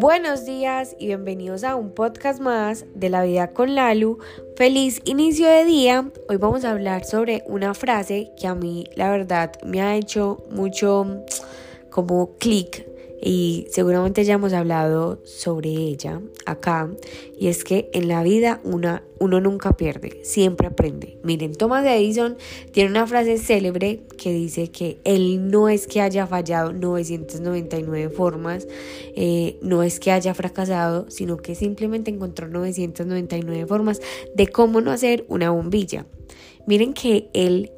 Buenos días y bienvenidos a un podcast más de la vida con Lalu. Feliz inicio de día. Hoy vamos a hablar sobre una frase que a mí la verdad me ha hecho mucho como clic y seguramente ya hemos hablado sobre ella acá y es que en la vida una, uno nunca pierde, siempre aprende. Miren, Thomas Edison tiene una frase célebre que dice que él no es que haya fallado 999 formas, eh, no es que haya fracasado, sino que simplemente encontró 999 formas de cómo no hacer una bombilla. Miren que él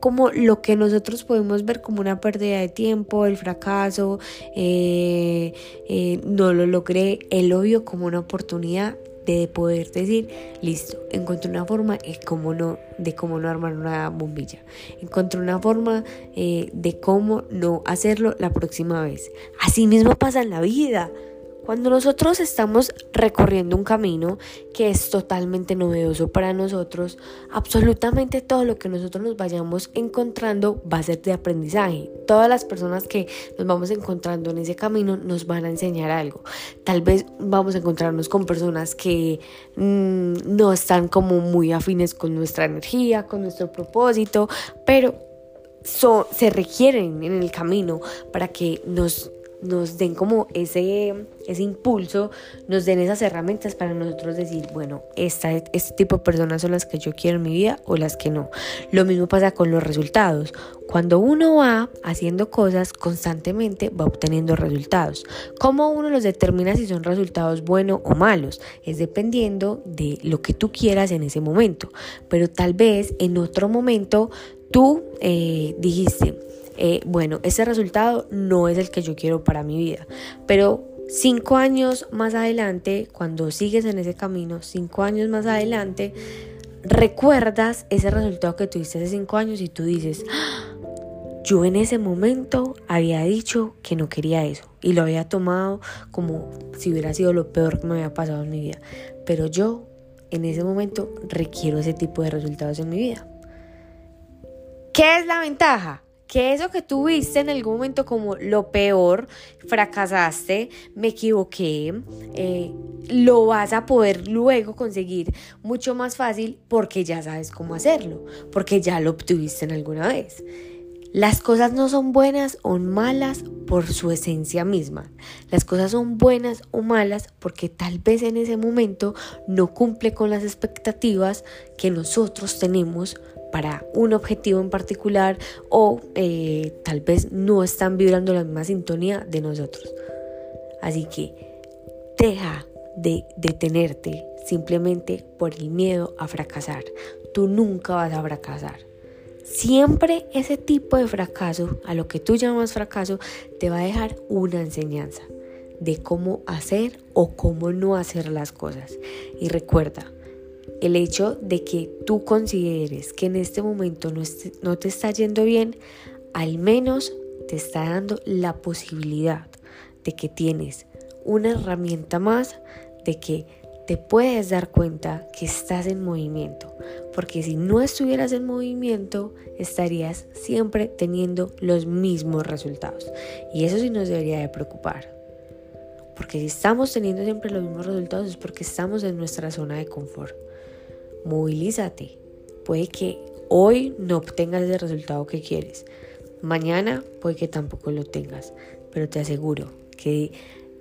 como lo que nosotros podemos ver como una pérdida de tiempo, el fracaso, eh, eh, no lo logré, él lo como una oportunidad de poder decir, listo, encontré una forma de cómo no, de cómo no armar una bombilla, encontré una forma eh, de cómo no hacerlo la próxima vez. Así mismo pasa en la vida. Cuando nosotros estamos recorriendo un camino que es totalmente novedoso para nosotros, absolutamente todo lo que nosotros nos vayamos encontrando va a ser de aprendizaje. Todas las personas que nos vamos encontrando en ese camino nos van a enseñar algo. Tal vez vamos a encontrarnos con personas que mm, no están como muy afines con nuestra energía, con nuestro propósito, pero se requieren en el camino para que nos nos den como ese, ese impulso, nos den esas herramientas para nosotros decir, bueno, esta, este tipo de personas son las que yo quiero en mi vida o las que no. Lo mismo pasa con los resultados. Cuando uno va haciendo cosas constantemente, va obteniendo resultados. ¿Cómo uno los determina si son resultados buenos o malos? Es dependiendo de lo que tú quieras en ese momento. Pero tal vez en otro momento tú eh, dijiste, eh, bueno, ese resultado no es el que yo quiero para mi vida, pero cinco años más adelante, cuando sigues en ese camino, cinco años más adelante, recuerdas ese resultado que tuviste hace cinco años y tú dices, ah, yo en ese momento había dicho que no quería eso y lo había tomado como si hubiera sido lo peor que me había pasado en mi vida. Pero yo en ese momento requiero ese tipo de resultados en mi vida. ¿Qué es la ventaja? Que eso que tuviste en algún momento como lo peor, fracasaste, me equivoqué, eh, lo vas a poder luego conseguir mucho más fácil porque ya sabes cómo hacerlo, porque ya lo obtuviste en alguna vez. Las cosas no son buenas o malas por su esencia misma. Las cosas son buenas o malas porque tal vez en ese momento no cumple con las expectativas que nosotros tenemos para un objetivo en particular o eh, tal vez no están vibrando la misma sintonía de nosotros. Así que deja de detenerte simplemente por el miedo a fracasar. Tú nunca vas a fracasar. Siempre ese tipo de fracaso, a lo que tú llamas fracaso, te va a dejar una enseñanza de cómo hacer o cómo no hacer las cosas. Y recuerda, el hecho de que tú consideres que en este momento no, te está yendo bien, al menos te está dando la posibilidad de que tienes una herramienta más, de que te puedes dar cuenta que estás en movimiento. Porque si no estuvieras en movimiento, estarías siempre teniendo los mismos resultados. Y eso sí nos debería de preocupar. Porque si estamos teniendo siempre los mismos resultados es porque estamos en nuestra zona de confort movilízate. Puede que hoy no obtengas el resultado que quieres. Mañana puede que tampoco lo tengas. Pero te aseguro que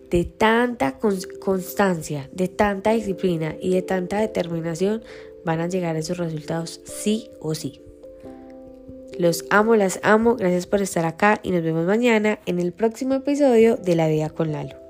de tanta constancia, de tanta disciplina y de tanta determinación van a llegar esos resultados sí o sí. Los amo, las amo. Gracias por estar acá y nos vemos mañana en el próximo episodio de La Vida con Lalo.